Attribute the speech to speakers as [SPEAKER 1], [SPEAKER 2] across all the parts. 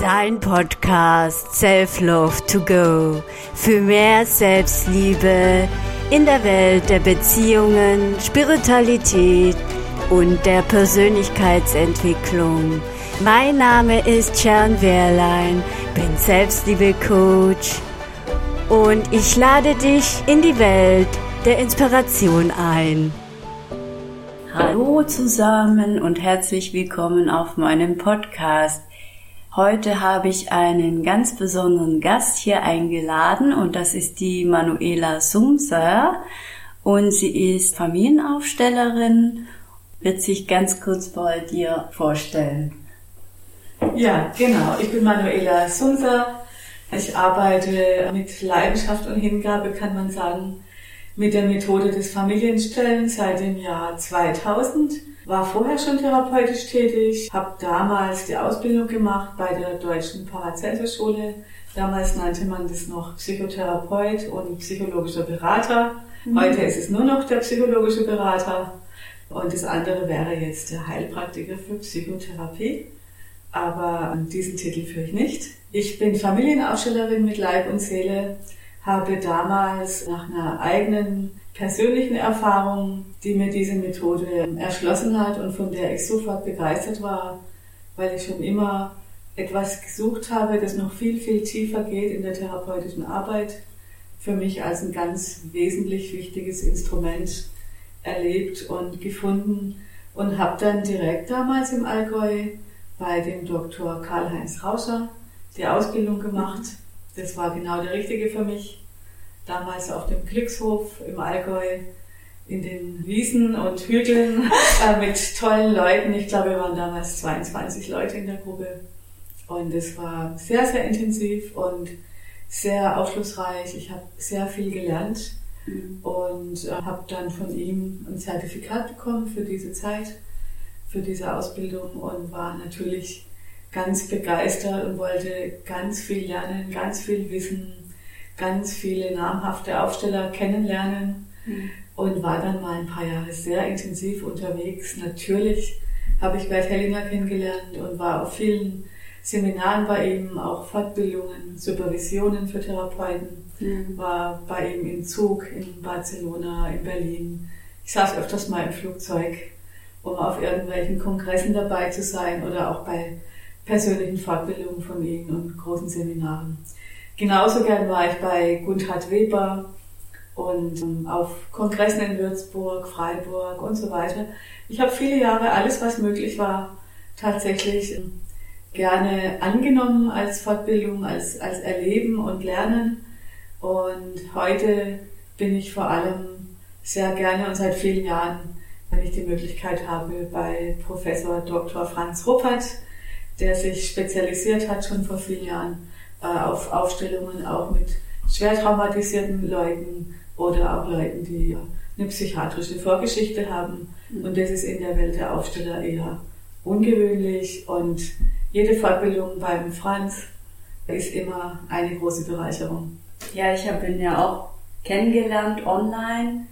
[SPEAKER 1] Dein Podcast Self-Love to Go für mehr Selbstliebe in der Welt der Beziehungen, Spiritualität und der Persönlichkeitsentwicklung. Mein Name ist Sharon Wehrlein, bin Selbstliebe-Coach und ich lade dich in die Welt der Inspiration ein. Hallo zusammen und herzlich willkommen auf meinem Podcast. Heute habe ich einen ganz besonderen Gast hier eingeladen und das ist die Manuela Sumser und sie ist Familienaufstellerin, wird sich ganz kurz bei dir vorstellen.
[SPEAKER 2] Ja, genau. Ich bin Manuela Sumser. Ich arbeite mit Leidenschaft und Hingabe, kann man sagen, mit der Methode des Familienstellens seit dem Jahr 2000 war vorher schon therapeutisch tätig, habe damals die Ausbildung gemacht bei der Deutschen Paracelsus-Schule. Damals nannte man das noch Psychotherapeut und psychologischer Berater. Mhm. Heute ist es nur noch der psychologische Berater. Und das andere wäre jetzt der Heilpraktiker für Psychotherapie. Aber diesen Titel führe ich nicht. Ich bin Familienaufstellerin mit Leib und Seele, habe damals nach einer eigenen persönlichen Erfahrung, die mir diese Methode erschlossen hat und von der ich sofort begeistert war, weil ich schon immer etwas gesucht habe, das noch viel, viel tiefer geht in der therapeutischen Arbeit, für mich als ein ganz wesentlich wichtiges Instrument erlebt und gefunden und habe dann direkt damals im Allgäu bei dem Dr. Karl-Heinz Rauscher die Ausbildung gemacht. Das war genau der richtige für mich damals auf dem Glückshof im Allgäu in den Wiesen und Hügeln äh, mit tollen Leuten. Ich glaube, wir waren damals 22 Leute in der Gruppe. Und es war sehr, sehr intensiv und sehr aufschlussreich. Ich habe sehr viel gelernt mhm. und äh, habe dann von ihm ein Zertifikat bekommen für diese Zeit, für diese Ausbildung und war natürlich ganz begeistert und wollte ganz viel lernen, ganz viel wissen ganz viele namhafte Aufsteller kennenlernen mhm. und war dann mal ein paar Jahre sehr intensiv unterwegs. Natürlich habe ich Bert Hellinger kennengelernt und war auf vielen Seminaren bei ihm, auch Fortbildungen, Supervisionen für Therapeuten, mhm. war bei ihm im Zug in Barcelona, in Berlin. Ich saß öfters mal im Flugzeug, um auf irgendwelchen Kongressen dabei zu sein oder auch bei persönlichen Fortbildungen von ihm und großen Seminaren. Genauso gern war ich bei Gundhard Weber und ähm, auf Kongressen in Würzburg, Freiburg und so weiter. Ich habe viele Jahre alles, was möglich war, tatsächlich ähm, gerne angenommen als Fortbildung, als, als Erleben und Lernen. Und heute bin ich vor allem sehr gerne und seit vielen Jahren, wenn ich die Möglichkeit habe, bei Professor Dr. Franz Ruppert, der sich spezialisiert hat schon vor vielen Jahren auf Aufstellungen auch mit schwer traumatisierten Leuten oder auch Leuten, die eine psychiatrische Vorgeschichte haben. Mhm. Und das ist in der Welt der Aufsteller eher ungewöhnlich. Und jede Fortbildung beim Franz ist immer eine große Bereicherung.
[SPEAKER 1] Ja, ich habe ihn ja auch kennengelernt online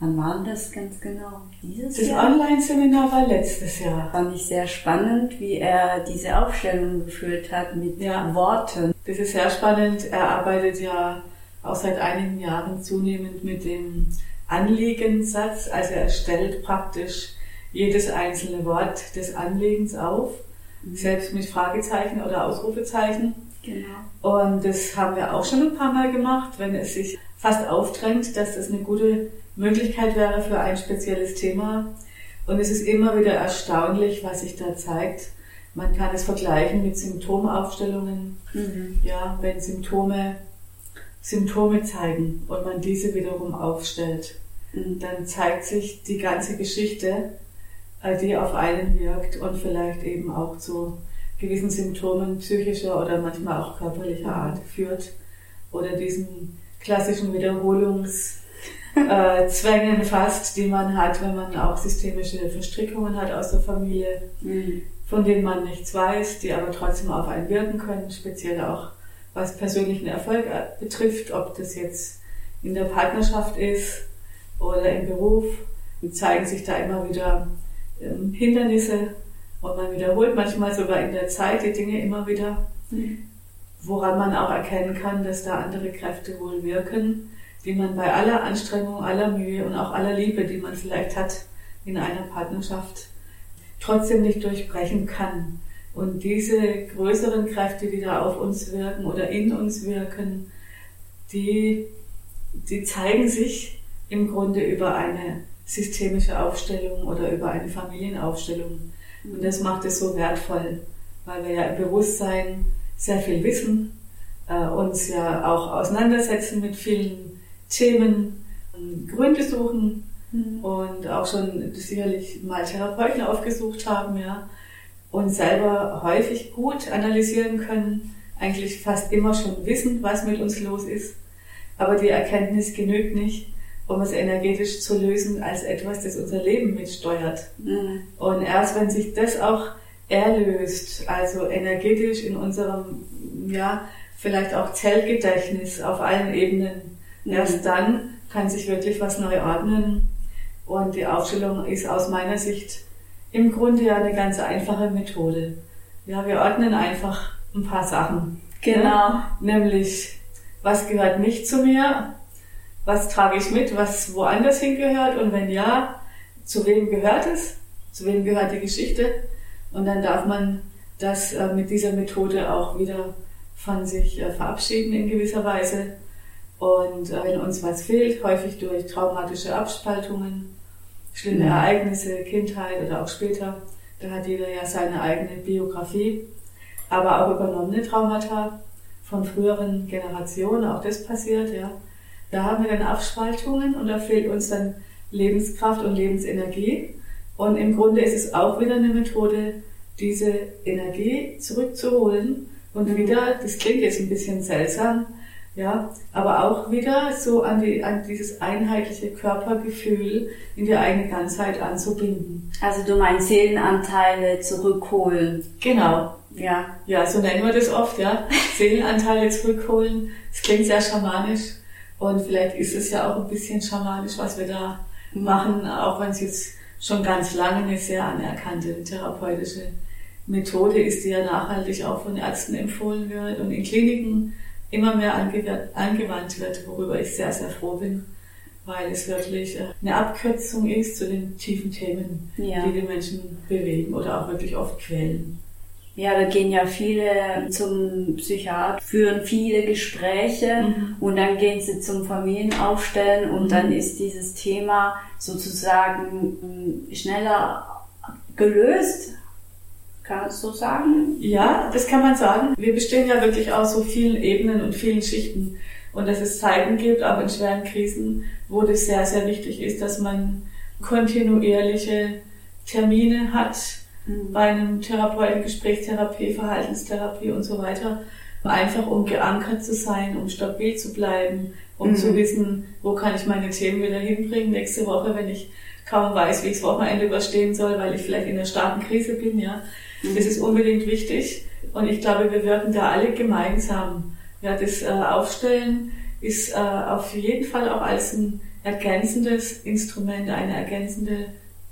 [SPEAKER 1] Wann war das ganz genau?
[SPEAKER 2] Dieses das Jahr? Das Online-Seminar war letztes Jahr.
[SPEAKER 1] Fand ich sehr spannend, wie er diese Aufstellung geführt hat mit ja. Worten.
[SPEAKER 2] Das ist sehr spannend. Er arbeitet ja auch seit einigen Jahren zunehmend mit dem Anliegensatz. Also er stellt praktisch jedes einzelne Wort des Anliegens auf, mhm. selbst mit Fragezeichen oder Ausrufezeichen. Genau. Und das haben wir auch schon ein paar Mal gemacht, wenn es sich fast aufdrängt, dass das eine gute Möglichkeit wäre für ein spezielles Thema. Und es ist immer wieder erstaunlich, was sich da zeigt. Man kann es vergleichen mit Symptomaufstellungen. Mhm. Ja, wenn Symptome Symptome zeigen und man diese wiederum aufstellt, mhm. dann zeigt sich die ganze Geschichte, äh, die auf einen wirkt und vielleicht eben auch zu gewissen Symptomen psychischer oder manchmal auch körperlicher Art führt oder diesen klassischen Wiederholungs äh, Zwängen fast, die man hat, wenn man auch systemische Verstrickungen hat aus der Familie, mhm. von denen man nichts weiß, die aber trotzdem auf einen wirken können, speziell auch was persönlichen Erfolg äh, betrifft, ob das jetzt in der Partnerschaft ist oder im Beruf, die zeigen sich da immer wieder ähm, Hindernisse und man wiederholt manchmal sogar in der Zeit die Dinge immer wieder. mhm. woran man auch erkennen kann, dass da andere Kräfte wohl wirken, die man bei aller Anstrengung, aller Mühe und auch aller Liebe, die man vielleicht hat in einer Partnerschaft, trotzdem nicht durchbrechen kann. Und diese größeren Kräfte, die da auf uns wirken oder in uns wirken, die, die zeigen sich im Grunde über eine systemische Aufstellung oder über eine Familienaufstellung. Und das macht es so wertvoll, weil wir ja im Bewusstsein sehr viel wissen, äh, uns ja auch auseinandersetzen mit vielen Themen, Gründe suchen mhm. und auch schon sicherlich mal Therapeuten aufgesucht haben, ja, und selber häufig gut analysieren können, eigentlich fast immer schon wissen, was mit uns los ist, aber die Erkenntnis genügt nicht, um es energetisch zu lösen als etwas, das unser Leben mitsteuert. Mhm. Und erst wenn sich das auch erlöst, also energetisch in unserem, ja, vielleicht auch Zellgedächtnis auf allen Ebenen. Erst dann kann sich wirklich was neu ordnen. Und die Aufstellung ist aus meiner Sicht im Grunde ja eine ganz einfache Methode. Ja, wir ordnen einfach ein paar Sachen.
[SPEAKER 1] Genau.
[SPEAKER 2] Ja? Nämlich, was gehört nicht zu mir? Was trage ich mit, was woanders hingehört? Und wenn ja, zu wem gehört es? Zu wem gehört die Geschichte? Und dann darf man das äh, mit dieser Methode auch wieder von sich äh, verabschieden in gewisser Weise. Und äh, wenn uns was fehlt, häufig durch traumatische Abspaltungen, schlimme. Ereignisse, Kindheit oder auch später, da hat jeder ja seine eigene Biografie, aber auch übernommene Traumata von früheren Generationen, auch das passiert, ja. Da haben wir dann Abspaltungen und da fehlt uns dann Lebenskraft und Lebensenergie. Und im Grunde ist es auch wieder eine Methode, diese Energie zurückzuholen und wieder, das klingt jetzt ein bisschen seltsam, ja, aber auch wieder so an, die, an dieses einheitliche Körpergefühl in die eigene Ganzheit anzubinden.
[SPEAKER 1] Also du meinst Seelenanteile zurückholen.
[SPEAKER 2] Genau. Ja. Ja, so nennen wir das oft, ja. Seelenanteile zurückholen. Das klingt sehr schamanisch. Und vielleicht ist es ja auch ein bisschen schamanisch, was wir da machen, auch wenn es jetzt schon ganz lange eine sehr anerkannte therapeutische Methode ist, die ja nachhaltig auch von Ärzten empfohlen wird und in Kliniken immer mehr angewandt wird, worüber ich sehr, sehr froh bin, weil es wirklich äh, eine Abkürzung ist zu den tiefen Themen, ja. die die Menschen bewegen oder auch wirklich oft quälen.
[SPEAKER 1] Ja, da gehen ja viele zum Psychiater, führen viele Gespräche mhm. und dann gehen sie zum Familienaufstellen und mhm. dann ist dieses Thema sozusagen hm, schneller gelöst. Kann man so sagen?
[SPEAKER 2] Ja, das kann man sagen. Wir bestehen ja wirklich aus so vielen Ebenen und vielen Schichten. Und dass es Zeiten gibt, auch in schweren Krisen, wo das sehr, sehr wichtig ist, dass man kontinuierliche Termine hat, Mhm. bei einem Therapeuten, Gesprächstherapie, Verhaltenstherapie und so weiter. Einfach um geankert zu sein, um stabil zu bleiben, um mhm. zu wissen, wo kann ich meine Themen wieder hinbringen nächste Woche, wenn ich kaum weiß, wie ich das Wochenende überstehen soll, weil ich vielleicht in einer starken Krise bin, ja. Mhm. Das ist unbedingt wichtig. Und ich glaube, wir wirken da alle gemeinsam. Ja, das äh, Aufstellen ist äh, auf jeden Fall auch als ein ergänzendes Instrument, eine ergänzende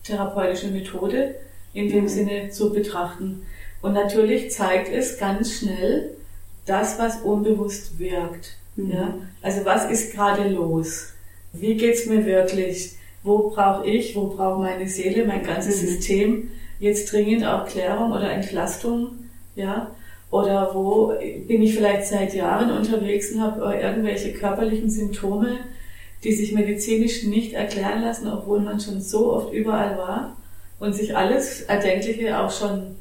[SPEAKER 2] therapeutische Methode in dem Sinne zu betrachten. Und natürlich zeigt es ganz schnell das, was unbewusst wirkt. Mhm. Ja? Also was ist gerade los? Wie geht's mir wirklich? Wo brauche ich, wo braucht meine Seele, mein ganzes mhm. System jetzt dringend auch Klärung oder Entlastung? Ja? Oder wo bin ich vielleicht seit Jahren unterwegs und habe irgendwelche körperlichen Symptome, die sich medizinisch nicht erklären lassen, obwohl man schon so oft überall war? und sich alles Erdenkliche auch schon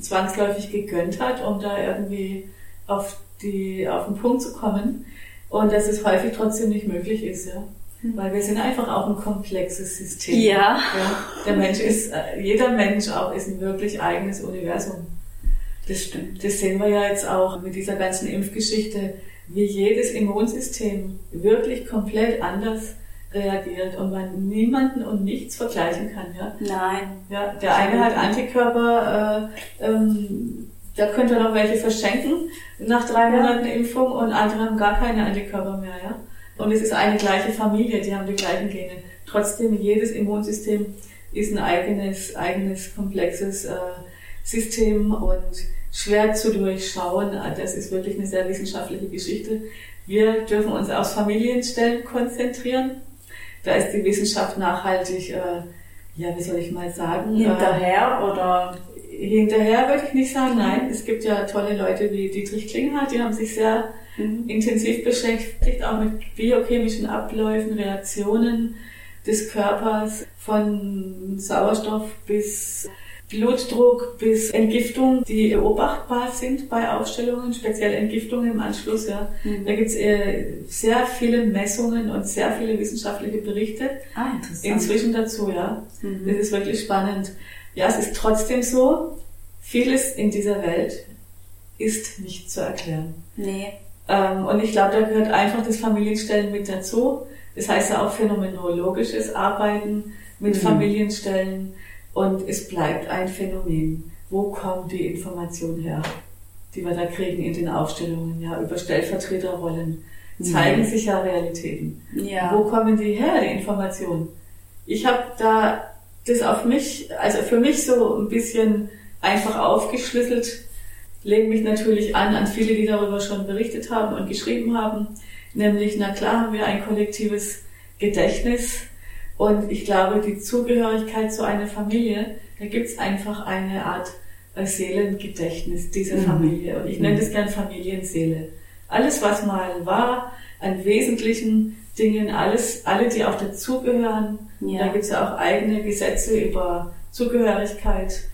[SPEAKER 2] zwangsläufig gegönnt hat, um da irgendwie auf, die, auf den Punkt zu kommen. Und dass es häufig trotzdem nicht möglich ist, ja. Hm. Weil wir sind einfach auch ein komplexes System.
[SPEAKER 1] Ja.
[SPEAKER 2] ja. Der Mensch ist, äh, jeder Mensch auch ist ein wirklich eigenes Universum. Das stimmt. Das sehen wir ja jetzt auch mit dieser ganzen Impfgeschichte, wie jedes Immunsystem wirklich komplett anders reagiert und man niemanden und nichts vergleichen kann. Ja?
[SPEAKER 1] Nein.
[SPEAKER 2] Ja, der eine hat Antikörper, äh, ähm, da könnte er noch welche verschenken nach drei Monaten Impfung und andere haben gar keine Antikörper mehr. Ja? Und es ist eine gleiche Familie, die haben die gleichen Gene. Trotzdem, jedes Immunsystem ist ein eigenes, eigenes komplexes äh, System und schwer zu durchschauen. Das ist wirklich eine sehr wissenschaftliche Geschichte. Wir dürfen uns auf Familienstellen konzentrieren. Da ist die Wissenschaft nachhaltig, äh, ja, wie soll ich mal sagen?
[SPEAKER 1] Hinterher äh, oder?
[SPEAKER 2] Hinterher würde ich nicht sagen, nein. Es gibt ja tolle Leute wie Dietrich Klinghardt, die haben sich sehr mhm. intensiv beschäftigt, auch mit biochemischen Abläufen, Reaktionen des Körpers von Sauerstoff bis Blutdruck bis Entgiftung, die beobachtbar sind bei Aufstellungen, speziell Entgiftung im Anschluss. Ja. Mhm. Da gibt es äh, sehr viele Messungen und sehr viele wissenschaftliche Berichte
[SPEAKER 1] ah,
[SPEAKER 2] inzwischen dazu. Ja. Mhm. Das ist wirklich spannend. Ja, es ist trotzdem so, vieles in dieser Welt ist nicht zu erklären.
[SPEAKER 1] Nee.
[SPEAKER 2] Ähm, und ich glaube, da gehört einfach das Familienstellen mit dazu. Das heißt ja auch phänomenologisches Arbeiten mit mhm. Familienstellen und es bleibt ein Phänomen. Wo kommt die Information her, die wir da kriegen in den Aufstellungen, ja, über Stellvertreterrollen? Zeigen mhm. sich ja Realitäten.
[SPEAKER 1] Ja.
[SPEAKER 2] Wo kommen die her, die Informationen? Ich habe da das auf mich, also für mich so ein bisschen einfach aufgeschlüsselt, lege mich natürlich an an viele, die darüber schon berichtet haben und geschrieben haben. Nämlich, na klar haben wir ein kollektives Gedächtnis und ich glaube, die Zugehörigkeit zu einer Familie, da gibt es einfach eine Art äh, Seelengedächtnis dieser mhm. Familie. Und ich nenne das gern Familienseele. Alles, was mal war, an wesentlichen Dingen, alles, alle, die auch dazugehören, ja. da gibt es ja auch eigene Gesetze über Zugehörigkeit.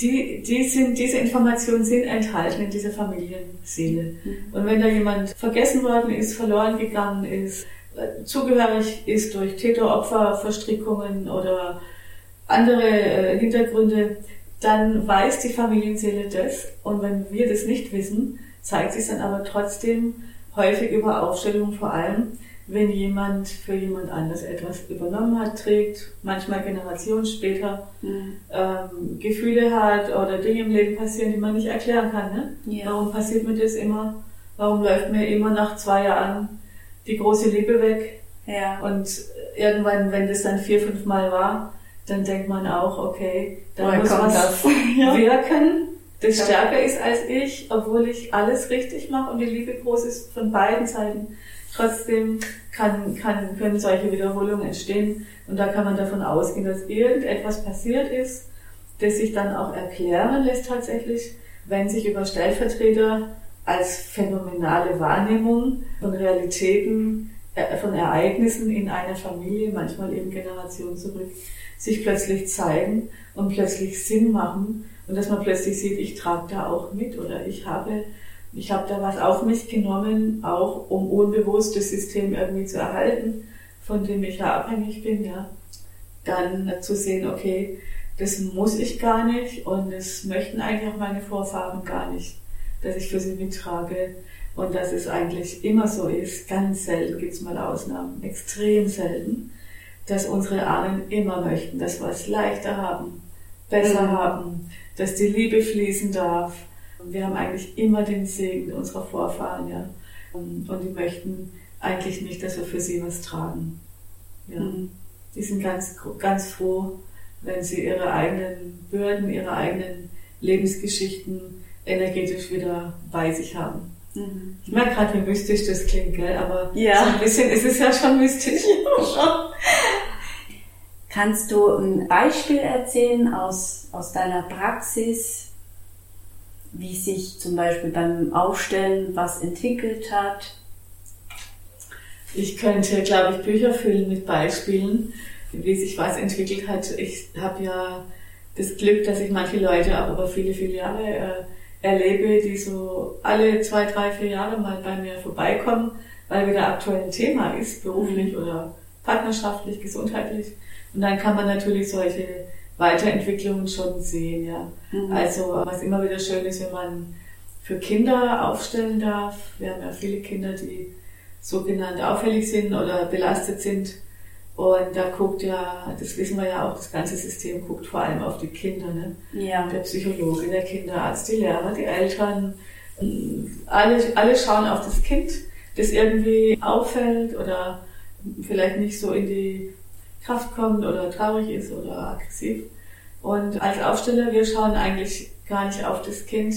[SPEAKER 2] Die, die sind, diese Informationen sind enthalten in dieser Familienseele. Mhm. Und wenn da jemand vergessen worden ist, verloren gegangen ist, zugehörig ist durch Täter-Opfer-Verstrickungen oder andere äh, Hintergründe, dann weiß die Familienseele das. Und wenn wir das nicht wissen, zeigt sich dann aber trotzdem häufig über Aufstellungen vor allem, wenn jemand für jemand anders etwas übernommen hat, trägt, manchmal Generationen später mhm. ähm, Gefühle hat oder Dinge im Leben passieren, die man nicht erklären kann. Ne? Ja. Warum passiert mir das immer? Warum läuft mir immer nach zwei Jahren die große Liebe weg.
[SPEAKER 1] Ja.
[SPEAKER 2] Und irgendwann, wenn das dann vier, fünf Mal war, dann denkt man auch, okay, da muss was
[SPEAKER 1] das?
[SPEAKER 2] wirken, das stärker ist als ich, obwohl ich alles richtig mache und die Liebe groß ist von beiden Seiten. Trotzdem kann, kann, können solche Wiederholungen entstehen und da kann man davon ausgehen, dass irgendetwas passiert ist, das sich dann auch erklären lässt tatsächlich, wenn sich über Stellvertreter als phänomenale Wahrnehmung von Realitäten, äh, von Ereignissen in einer Familie, manchmal eben Generationen zurück, sich plötzlich zeigen und plötzlich Sinn machen und dass man plötzlich sieht, ich trage da auch mit oder ich habe, ich habe da was auf mich genommen, auch um unbewusst das System irgendwie zu erhalten, von dem ich ja abhängig bin, ja. Dann zu sehen, okay, das muss ich gar nicht und das möchten eigentlich auch meine Vorfahren gar nicht dass ich für sie mittrage und dass es eigentlich immer so ist, ganz selten gibt es mal Ausnahmen, extrem selten, dass unsere Ahnen immer möchten, dass wir es leichter haben, besser mhm. haben, dass die Liebe fließen darf. Wir haben eigentlich immer den Segen unserer Vorfahren, ja. Und die möchten eigentlich nicht, dass wir für sie was tragen. Ja. Mhm. Die sind ganz, ganz froh, wenn sie ihre eigenen Bürden, ihre eigenen Lebensgeschichten energetisch wieder bei sich haben. Mhm. Ich merke gerade, wie mystisch das klingt, gell? aber
[SPEAKER 1] ja.
[SPEAKER 2] so ein bisschen ist es ja schon mystisch.
[SPEAKER 1] Kannst du ein Beispiel erzählen aus, aus deiner Praxis, wie sich zum Beispiel beim Aufstellen was entwickelt hat?
[SPEAKER 2] Ich könnte, glaube ich, Bücher füllen mit Beispielen, wie sich was entwickelt hat. Ich habe ja das Glück, dass ich manche Leute auch über viele, viele Jahre äh, erlebe, die so alle zwei, drei, vier Jahre mal bei mir vorbeikommen, weil wieder aktuell ein Thema ist, beruflich oder partnerschaftlich, gesundheitlich. Und dann kann man natürlich solche Weiterentwicklungen schon sehen, ja. Mhm. Also, was immer wieder schön ist, wenn man für Kinder aufstellen darf. Wir haben ja viele Kinder, die sogenannt auffällig sind oder belastet sind und da guckt ja, das wissen wir ja auch, das ganze System guckt vor allem auf die Kinder. Ne?
[SPEAKER 1] Ja.
[SPEAKER 2] Der Psychologe, der Kinderarzt, die Lehrer, die Eltern. Alle, alle schauen auf das Kind, das irgendwie auffällt oder vielleicht nicht so in die Kraft kommt oder traurig ist oder aggressiv. Und als Aufsteller, wir schauen eigentlich gar nicht auf das Kind,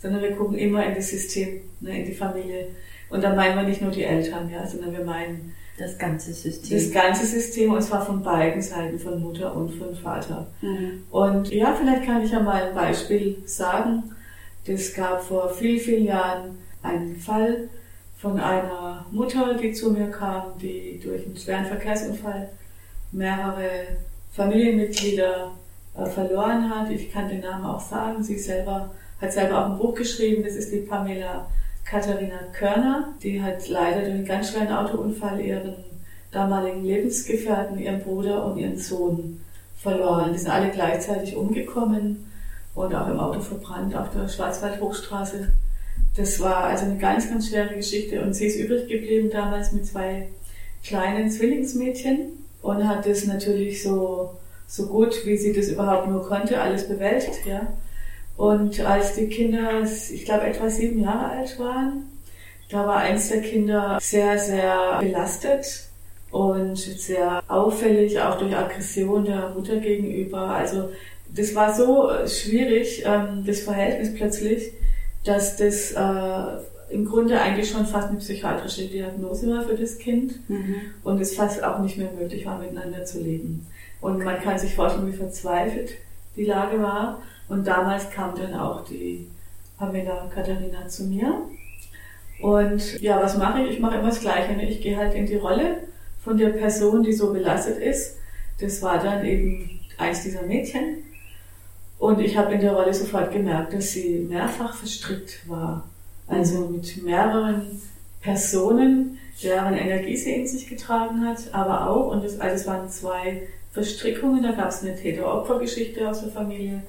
[SPEAKER 2] sondern wir gucken immer in das System, ne, in die Familie. Und da meinen wir nicht nur die Eltern, ja, sondern wir meinen
[SPEAKER 1] das ganze System.
[SPEAKER 2] Das ganze System und zwar von beiden Seiten, von Mutter und von Vater. Mhm. Und ja, vielleicht kann ich ja mal ein Beispiel sagen. Das gab vor vielen, vielen Jahren einen Fall von einer Mutter, die zu mir kam, die durch einen schweren Verkehrsunfall mehrere Familienmitglieder äh, verloren hat. Ich kann den Namen auch sagen. Sie selber hat selber auch ein Buch geschrieben. Das ist die Pamela Katharina Körner. Die hat leider durch einen ganz schweren Autounfall ihren damaligen Lebensgefährten, ihren Bruder und ihren Sohn verloren. Die sind alle gleichzeitig umgekommen und auch im Auto verbrannt auf der Schwarzwaldhochstraße. Das war also eine ganz, ganz schwere Geschichte und sie ist übrig geblieben damals mit zwei kleinen Zwillingsmädchen und hat das natürlich so so gut, wie sie das überhaupt nur konnte, alles bewältigt, ja. Und als die Kinder, ich glaube, etwa sieben Jahre alt waren, da war eins der Kinder sehr, sehr belastet und sehr auffällig, auch durch Aggression der Mutter gegenüber. Also das war so schwierig, ähm, das Verhältnis plötzlich, dass das äh, im Grunde eigentlich schon fast eine psychiatrische Diagnose war für das Kind mhm. und es fast auch nicht mehr möglich war, miteinander zu leben. Und man kann sich vorstellen, wie verzweifelt die Lage war. Und damals kam dann auch die Pamela Katharina zu mir. Und ja, was mache ich? Ich mache immer das Gleiche. Ne? Ich gehe halt in die Rolle von der Person, die so belastet ist. Das war dann eben eins dieser Mädchen. Und ich habe in der Rolle sofort gemerkt, dass sie mehrfach verstrickt war. Also mit mehreren Personen, deren Energie sie in sich getragen hat, aber auch, und das, also es waren zwei Verstrickungen. Da gab es eine Täter-Opfer-Geschichte aus der Familie,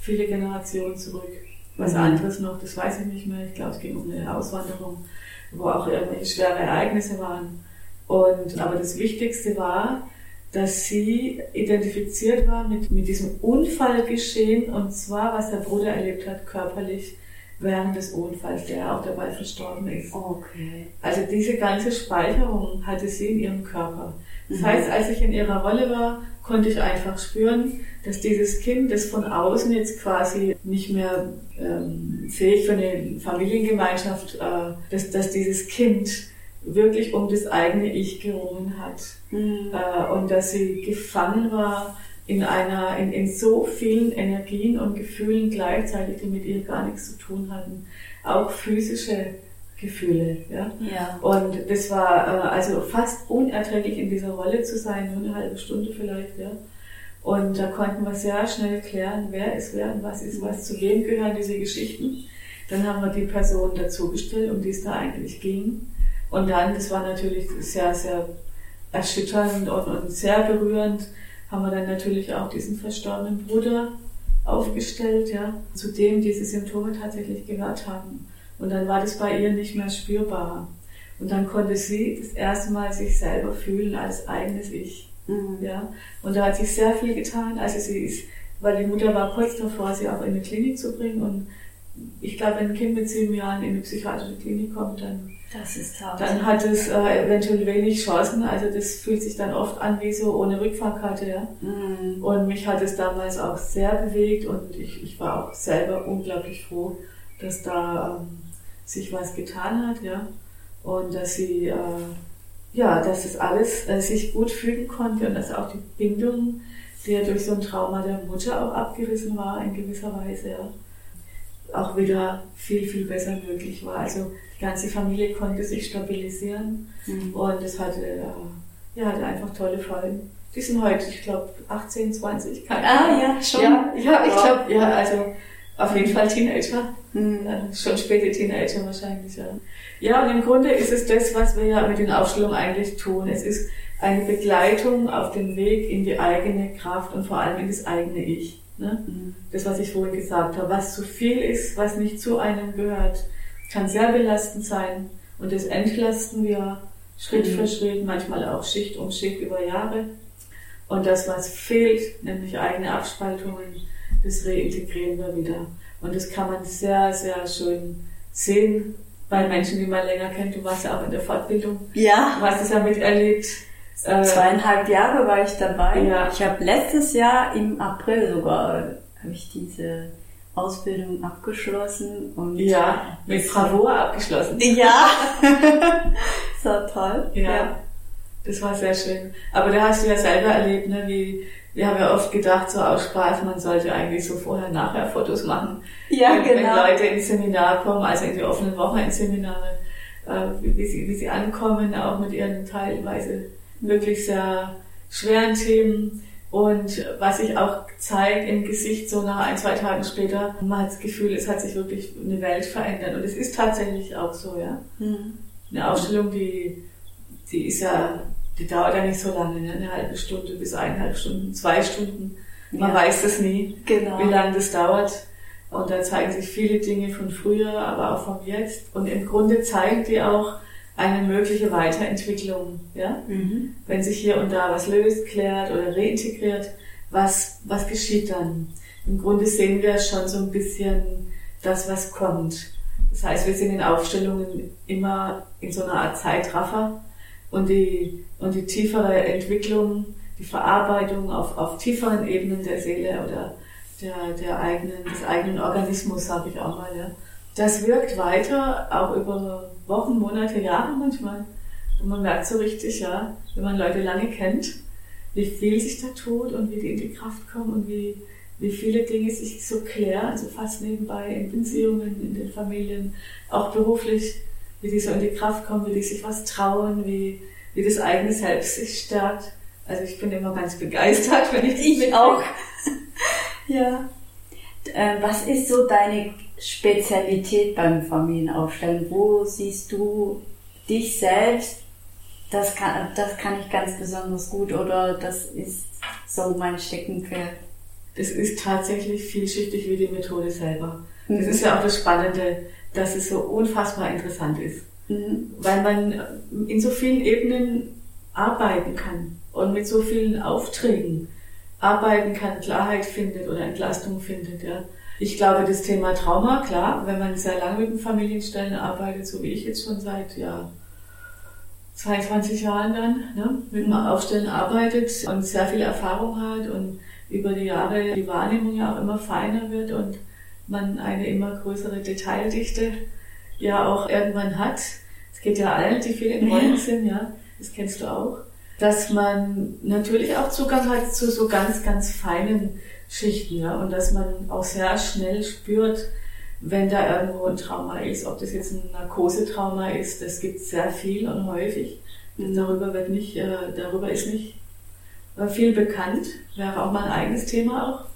[SPEAKER 2] viele Generationen zurück. Was mhm. anderes noch, das weiß ich nicht mehr. Ich glaube, es ging um eine Auswanderung, wo auch irgendwelche schwere Ereignisse waren. Und, aber das Wichtigste war, dass sie identifiziert war mit, mit diesem Unfallgeschehen und zwar, was der Bruder erlebt hat, körperlich während des Unfalls, der auch dabei verstorben ist.
[SPEAKER 1] Okay.
[SPEAKER 2] Also diese ganze Speicherung hatte sie in ihrem Körper. Das mhm. heißt, als ich in ihrer Rolle war, konnte ich einfach spüren, dass dieses Kind, das von außen jetzt quasi nicht mehr ähm, fähig für eine Familiengemeinschaft, äh, dass, dass dieses Kind wirklich um das eigene Ich gerungen hat mhm. äh, und dass sie gefangen war in einer, in, in so vielen Energien und Gefühlen gleichzeitig, die mit ihr gar nichts zu tun hatten. Auch physische Gefühle. Ja?
[SPEAKER 1] ja.
[SPEAKER 2] Und das war äh, also fast unerträglich in dieser Rolle zu sein, nur eine halbe Stunde vielleicht. Ja? Und da konnten wir sehr schnell klären, wer ist wer und was ist was, zu wem gehören diese Geschichten. Dann haben wir die Person dazugestellt, um die es da eigentlich ging. Und dann, das war natürlich sehr, sehr erschütternd und, und sehr berührend, haben wir dann natürlich auch diesen verstorbenen Bruder aufgestellt, ja, zu dem diese Symptome tatsächlich gehört haben. Und dann war das bei ihr nicht mehr spürbar. Und dann konnte sie das erste Mal sich selber fühlen als eigenes Ich. Mhm. Ja? Und da hat sich sehr viel getan. Also sie ist, weil die Mutter war kurz davor, sie auch in eine Klinik zu bringen. Und ich glaube, wenn ein Kind mit sieben Jahren in eine psychiatrische Klinik kommt, dann, dann hat es äh, eventuell wenig Chancen. Also das fühlt sich dann oft an wie so ohne Rückfahrkarte. Ja? Mhm. Und mich hat es damals auch sehr bewegt und ich, ich war auch selber unglaublich froh, dass da ähm, sich was getan hat, ja, und dass sie, äh, ja, dass das alles äh, sich gut fügen konnte und dass auch die Bindung, die ja durch so ein Trauma der Mutter auch abgerissen war in gewisser Weise, ja, auch wieder viel, viel besser möglich war. Also die ganze Familie konnte sich stabilisieren mhm. und es hatte, äh, ja, hatte einfach tolle Folgen. Die sind heute, ich glaube, 18, 20,
[SPEAKER 1] keine Ahnung. Ah, ja, schon.
[SPEAKER 2] Ja, ja ich glaube, ja, also auf jeden Fall Teenager. Mhm. Schon späte Teenager wahrscheinlich, ja. Ja, und im Grunde ist es das, was wir ja mit den Aufstellungen eigentlich tun. Es ist eine Begleitung auf dem Weg in die eigene Kraft und vor allem in das eigene Ich. Ne? Mhm. Das, was ich vorhin gesagt habe. Was zu viel ist, was nicht zu einem gehört, kann sehr belastend sein. Und das entlasten wir Schritt mhm. für Schritt, manchmal auch Schicht um Schicht über Jahre. Und das, was fehlt, nämlich eigene Abspaltungen, das reintegrieren wir wieder. Und das kann man sehr, sehr schön sehen bei Menschen, die man länger kennt. Du warst ja auch in der Fortbildung.
[SPEAKER 1] Ja.
[SPEAKER 2] Du hast es ja miterlebt.
[SPEAKER 1] Äh, Zweieinhalb Jahre war ich dabei. Ja. Ich habe letztes Jahr im April sogar habe ich diese Ausbildung abgeschlossen und
[SPEAKER 2] ja mit Bravour abgeschlossen.
[SPEAKER 1] Ja, so toll.
[SPEAKER 2] Ja. ja. das war sehr schön. Aber da hast du ja selber erlebt, ne, wie wir haben ja oft gedacht, so aus Spaß, man sollte eigentlich so vorher-nachher Fotos machen.
[SPEAKER 1] Ja,
[SPEAKER 2] wenn,
[SPEAKER 1] genau.
[SPEAKER 2] Wenn Leute ins Seminar kommen, also in die offenen Wochenendseminare, äh, wie, wie, sie, wie sie ankommen, auch mit ihren teilweise wirklich sehr schweren Themen. Und was sich auch zeigt im Gesicht so nach ein, zwei Tagen später, man hat das Gefühl, es hat sich wirklich eine Welt verändert. Und es ist tatsächlich auch so, ja. Mhm. Eine Ausstellung, die, die ist ja die dauert ja nicht so lange, ne? eine halbe Stunde bis eineinhalb Stunden, zwei Stunden. Man ja. weiß es nie,
[SPEAKER 1] genau.
[SPEAKER 2] wie lange das dauert. Und da zeigen sich viele Dinge von früher, aber auch von jetzt. Und im Grunde zeigen die auch eine mögliche Weiterentwicklung. Ja? Mhm. Wenn sich hier und da was löst, klärt oder reintegriert, was, was geschieht dann? Im Grunde sehen wir schon so ein bisschen das, was kommt. Das heißt, wir sind in Aufstellungen immer in so einer Art Zeitraffer und die, und die tiefere Entwicklung, die Verarbeitung auf, auf tieferen Ebenen der Seele oder der, der eigenen, des eigenen Organismus, sage ich auch mal, ja. Das wirkt weiter, auch über Wochen, Monate, Jahre manchmal. Und man merkt so richtig, ja, wenn man Leute lange kennt, wie viel sich da tut und wie die in die Kraft kommen und wie, wie viele Dinge sich so klären, so fast nebenbei in Beziehungen, in den Familien, auch beruflich wie die so in die Kraft kommen, wie die sich was trauen, wie, wie das eigene Selbst sich stärkt. Also ich bin immer ganz begeistert, wenn ich
[SPEAKER 1] Ich auch. ja. Äh, was ist so deine Spezialität beim Familienaufstellen? Wo siehst du dich selbst? Das kann, das kann ich ganz besonders gut oder das ist so mein Steckenpferd.
[SPEAKER 2] Es ist tatsächlich vielschichtig wie die Methode selber. Das mhm. ist ja auch das Spannende dass es so unfassbar interessant ist. Mhm. Weil man in so vielen Ebenen arbeiten kann und mit so vielen Aufträgen arbeiten kann, Klarheit findet oder Entlastung findet. Ja. Ich glaube, das Thema Trauma, klar, wenn man sehr lange mit den Familienstellen arbeitet, so wie ich jetzt schon seit ja, 22 Jahren dann, ne, mit dem. Aufstellen arbeitet und sehr viel Erfahrung hat und über die Jahre die Wahrnehmung ja auch immer feiner wird und man eine immer größere Detaildichte ja auch irgendwann hat. Es geht ja allen, die viel in Rollen sind, ja, das kennst du auch. Dass man natürlich auch Zugang hat zu so ganz, ganz feinen Schichten, ja, und dass man auch sehr schnell spürt, wenn da irgendwo ein Trauma ist, ob das jetzt ein Narkosetrauma ist, das gibt sehr viel und häufig. Darüber wird nicht, äh, darüber ist nicht äh, viel bekannt, wäre auch mal ein eigenes Thema auch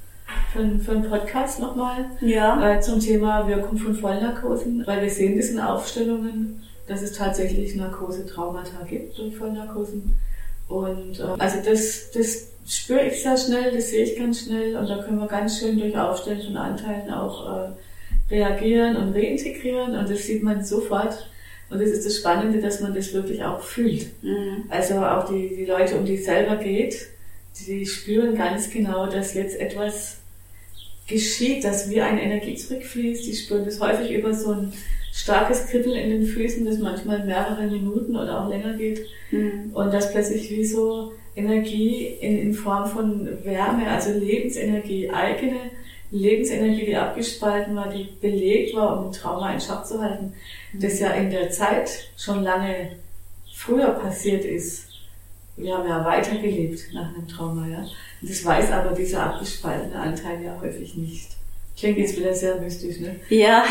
[SPEAKER 2] für, für einen Podcast nochmal
[SPEAKER 1] ja.
[SPEAKER 2] äh, zum Thema Wirkung von Vollnarkosen, weil wir sehen das in Aufstellungen, dass es tatsächlich Narkosetraumata gibt durch Vollnarkosen. Und äh, also das, das spüre ich sehr schnell, das sehe ich ganz schnell und da können wir ganz schön durch Aufstellen von Anteilen auch äh, reagieren und reintegrieren und das sieht man sofort. Und das ist das Spannende, dass man das wirklich auch fühlt. Mhm. Also auch die, die Leute, um die es selber geht, die spüren ganz genau, dass jetzt etwas geschieht, dass wie eine Energie zurückfließt. Die spüren das häufig über so ein starkes Kribbeln in den Füßen, das manchmal mehrere Minuten oder auch länger geht. Mhm. Und das plötzlich wie so Energie in, in Form von Wärme, also Lebensenergie, eigene Lebensenergie, die abgespalten war, die belegt war, um ein Trauma in Schach zu halten, das ja in der Zeit schon lange früher passiert ist. Wir haben ja weitergelebt nach einem Trauma, ja. Und das weiß aber dieser abgespaltene Anteil ja häufig nicht. Klingt jetzt wieder sehr mystisch, ne?
[SPEAKER 1] Ja,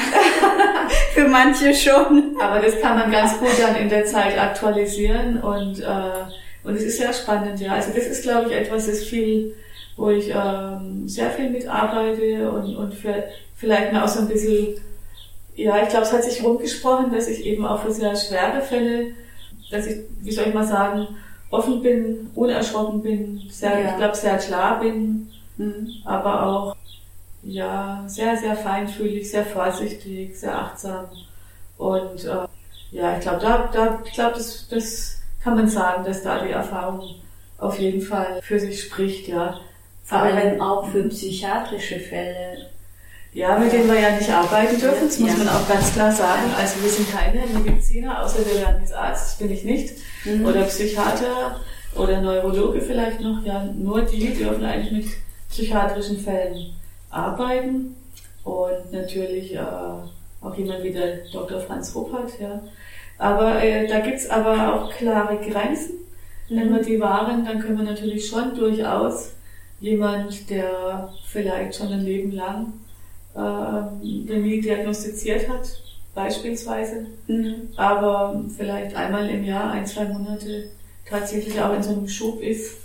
[SPEAKER 1] für manche schon.
[SPEAKER 2] Aber das kann man ganz gut dann in der Zeit aktualisieren und, äh, und es ist sehr spannend, ja. Also das ist, glaube ich, etwas, das viel, wo ich ähm, sehr viel mitarbeite und, und für, vielleicht mal auch so ein bisschen, ja, ich glaube, es hat sich rumgesprochen, dass ich eben auch für sehr schwere Fälle, dass ich, wie soll ich mal sagen, offen bin, unerschrocken bin, sehr, ja. ich glaube, sehr klar bin, mhm. aber auch ja, sehr, sehr feinfühlig, sehr vorsichtig, sehr achtsam. Und äh, ja, ich glaube, da, da, ich glaube, das, das kann man sagen, dass da die Erfahrung auf jeden Fall für sich spricht, ja.
[SPEAKER 1] Vor allem auch für psychiatrische Fälle.
[SPEAKER 2] Ja, mit denen wir ja nicht arbeiten dürfen, das muss ja. man auch ganz klar sagen. Also wir sind keine Mediziner, außer wir werden jetzt Arzt, das bin ich nicht, mhm. oder Psychiater. oder Neurologe vielleicht noch, ja, nur die dürfen eigentlich mit psychiatrischen Fällen arbeiten und natürlich äh, auch jemand wie der Dr. Franz Ruppert, ja. Aber äh, da gibt's aber auch klare Grenzen. Wenn wir die wahren, dann können wir natürlich schon durchaus jemand, der vielleicht schon ein Leben lang äh, Chemie diagnostiziert hat, beispielsweise, mhm. aber vielleicht einmal im Jahr, ein, zwei Monate tatsächlich auch in so einem Schub ist,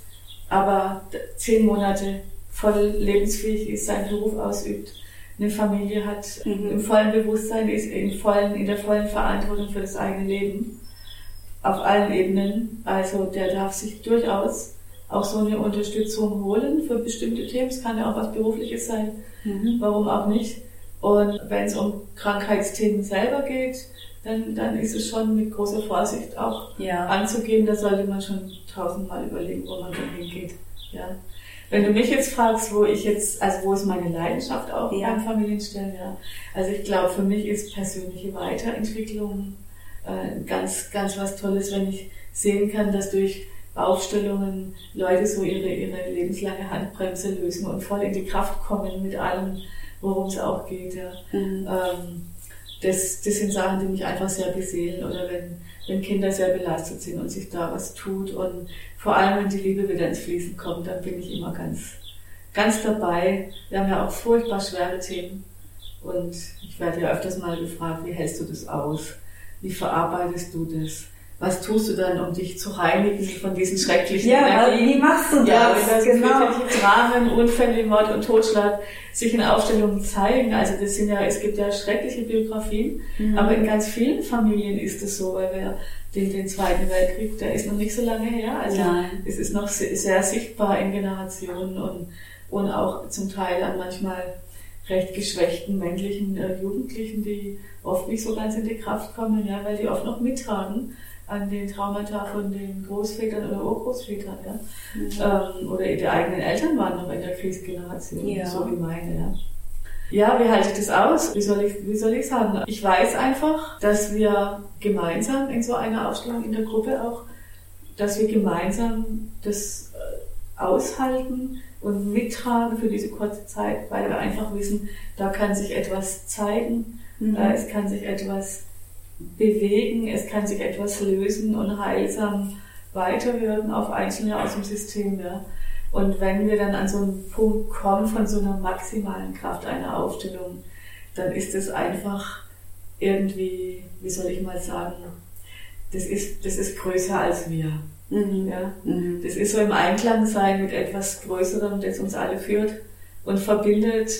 [SPEAKER 2] aber zehn Monate voll lebensfähig ist, seinen Beruf ausübt, eine Familie hat, mhm. im vollen Bewusstsein ist, in, vollen, in der vollen Verantwortung für das eigene Leben, auf allen Ebenen. Also der darf sich durchaus auch so eine Unterstützung holen für bestimmte Themen. Es kann ja auch was Berufliches sein, mhm. warum auch nicht. Und wenn es um Krankheitsthemen selber geht, dann, dann ist es schon mit großer Vorsicht auch ja. anzugehen. Da sollte man schon tausendmal überlegen, wo man dann hingeht. Ja. Wenn du mich jetzt fragst, wo ich jetzt, also wo ist meine Leidenschaft auch ja. beim Familienstellen, ja. Also ich glaube, für mich ist persönliche Weiterentwicklung äh, ganz, ganz was Tolles, wenn ich sehen kann, dass durch Aufstellungen Leute so ihre, ihre lebenslange Handbremse lösen und voll in die Kraft kommen mit allem, worum es auch geht. Ja. Mhm. Ähm, das, das sind Sachen, die mich einfach sehr beseelen oder wenn, wenn Kinder sehr belastet sind und sich da was tut und vor allem, wenn die Liebe wieder ins Fließen kommt, dann bin ich immer ganz, ganz dabei. Wir haben ja auch furchtbar schwere Themen und ich werde ja öfters mal gefragt, wie hältst du das aus? Wie verarbeitest du das? Was tust du dann, um dich zu reinigen von diesen schrecklichen
[SPEAKER 1] ja, Energien? Ja, wie machst du das? Ja,
[SPEAKER 2] wenn das genau. Dramen, Unfälle, Mord und Totschlag sich in Aufstellungen zeigen. Also das sind ja, es gibt ja schreckliche Biografien, mhm. aber in ganz vielen Familien ist es so, weil wir den, den Zweiten Weltkrieg, der ist noch nicht so lange her. Also Nein. es ist noch sehr, sehr sichtbar in Generationen und, und auch zum Teil an manchmal recht geschwächten männlichen äh, Jugendlichen, die oft nicht so ganz in die Kraft kommen, ja, weil die oft noch mittragen an den Traumata von den Großvätern oder Urgroßvätern, ja. Mhm. Ähm, oder die eigenen Eltern waren noch in der Kriegsgeneration, ja. so wie meine, ja. Ja, wie halte ich das aus? Wie soll ich, wie soll ich sagen? Ich weiß einfach, dass wir gemeinsam in so einer Ausstellung in der Gruppe auch, dass wir gemeinsam das äh, aushalten und mittragen für diese kurze Zeit, weil wir einfach wissen, da kann sich etwas zeigen, mhm. Es kann sich etwas bewegen, es kann sich etwas lösen und heilsam weiterwirken auf Einzelne aus dem System. Ja. Und wenn wir dann an so einen Punkt kommen von so einer maximalen Kraft einer Aufstellung, dann ist es einfach irgendwie, wie soll ich mal sagen, das ist, das ist größer als wir. Mhm. Ja? Mhm. Das ist so im Einklang sein mit etwas Größerem, das uns alle führt und verbindet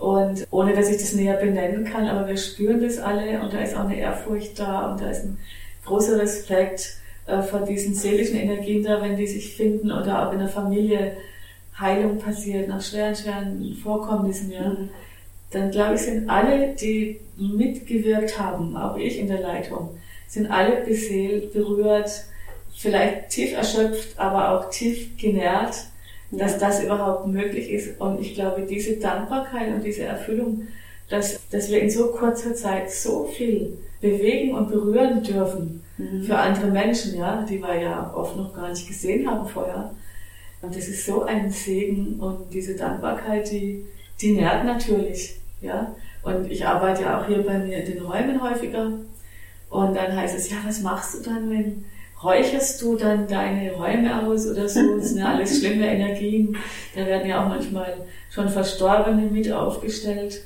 [SPEAKER 2] und ohne dass ich das näher benennen kann, aber wir spüren das alle und da ist auch eine Ehrfurcht da und da ist ein großer Respekt äh, vor diesen seelischen Energien da, wenn die sich finden oder auch in der Familie Heilung passiert nach schweren, schweren Vorkommnissen, ja. Mhm. Dann glaube ich, sind alle, die mitgewirkt haben, auch ich in der Leitung, sind alle beseelt, berührt, vielleicht tief erschöpft, aber auch tief genährt dass das überhaupt möglich ist. Und ich glaube, diese Dankbarkeit und diese Erfüllung, dass, dass wir in so kurzer Zeit so viel bewegen und berühren dürfen mhm. für andere Menschen, ja, die wir ja oft noch gar nicht gesehen haben vorher. Und das ist so ein Segen und diese Dankbarkeit, die, die nährt natürlich, ja. Und ich arbeite ja auch hier bei mir in den Räumen häufiger. Und dann heißt es, ja, was machst du dann, wenn, räucherst du dann deine Räume aus oder so? Das sind ja alles schlimme Energien. Da werden ja auch manchmal schon Verstorbene mit aufgestellt.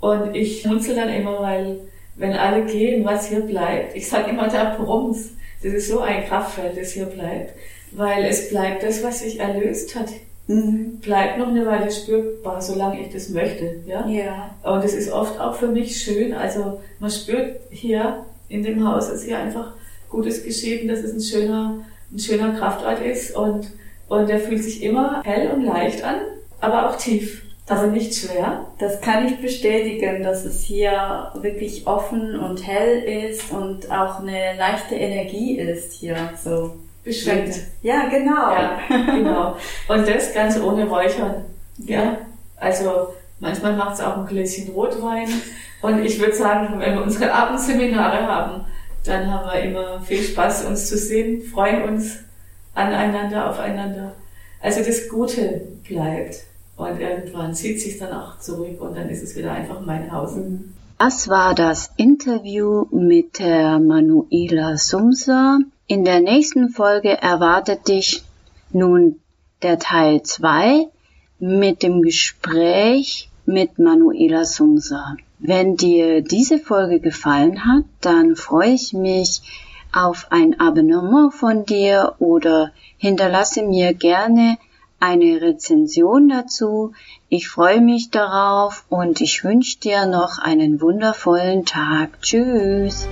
[SPEAKER 2] Und ich munzel dann immer, weil wenn alle gehen, was hier bleibt, ich sage immer der Brums, das ist so ein Kraftfeld, das hier bleibt. Weil es bleibt das, was sich erlöst hat. Mhm. Bleibt noch eine Weile spürbar, solange ich das möchte. Ja? ja. Und es ist oft auch für mich schön. Also man spürt hier in dem Haus, dass hier einfach Gutes geschehen, dass es ein schöner, ein schöner Kraftort ist und, und der fühlt sich immer hell und leicht an, aber auch tief. Also nicht schwer.
[SPEAKER 1] Das kann ich bestätigen, dass es hier wirklich offen und hell ist und auch eine leichte Energie ist hier. So
[SPEAKER 2] beschränkt.
[SPEAKER 1] Ja, genau. Ja,
[SPEAKER 2] genau. Und das ganz ohne Räuchern. Ja. Also manchmal macht es auch ein Gläschen Rotwein. Und ich würde sagen, wenn wir unsere Abendseminare haben, dann haben wir immer viel Spaß, uns zu sehen, freuen uns aneinander, aufeinander. Also das Gute bleibt. Und irgendwann zieht sich dann auch zurück und dann ist es wieder einfach mein Haus.
[SPEAKER 1] Das war das Interview mit der Manuela Sumser. In der nächsten Folge erwartet dich nun der Teil 2 mit dem Gespräch mit Manuela Sumser. Wenn dir diese Folge gefallen hat, dann freue ich mich auf ein Abonnement von dir oder hinterlasse mir gerne eine Rezension dazu. Ich freue mich darauf und ich wünsche dir noch einen wundervollen Tag. Tschüss.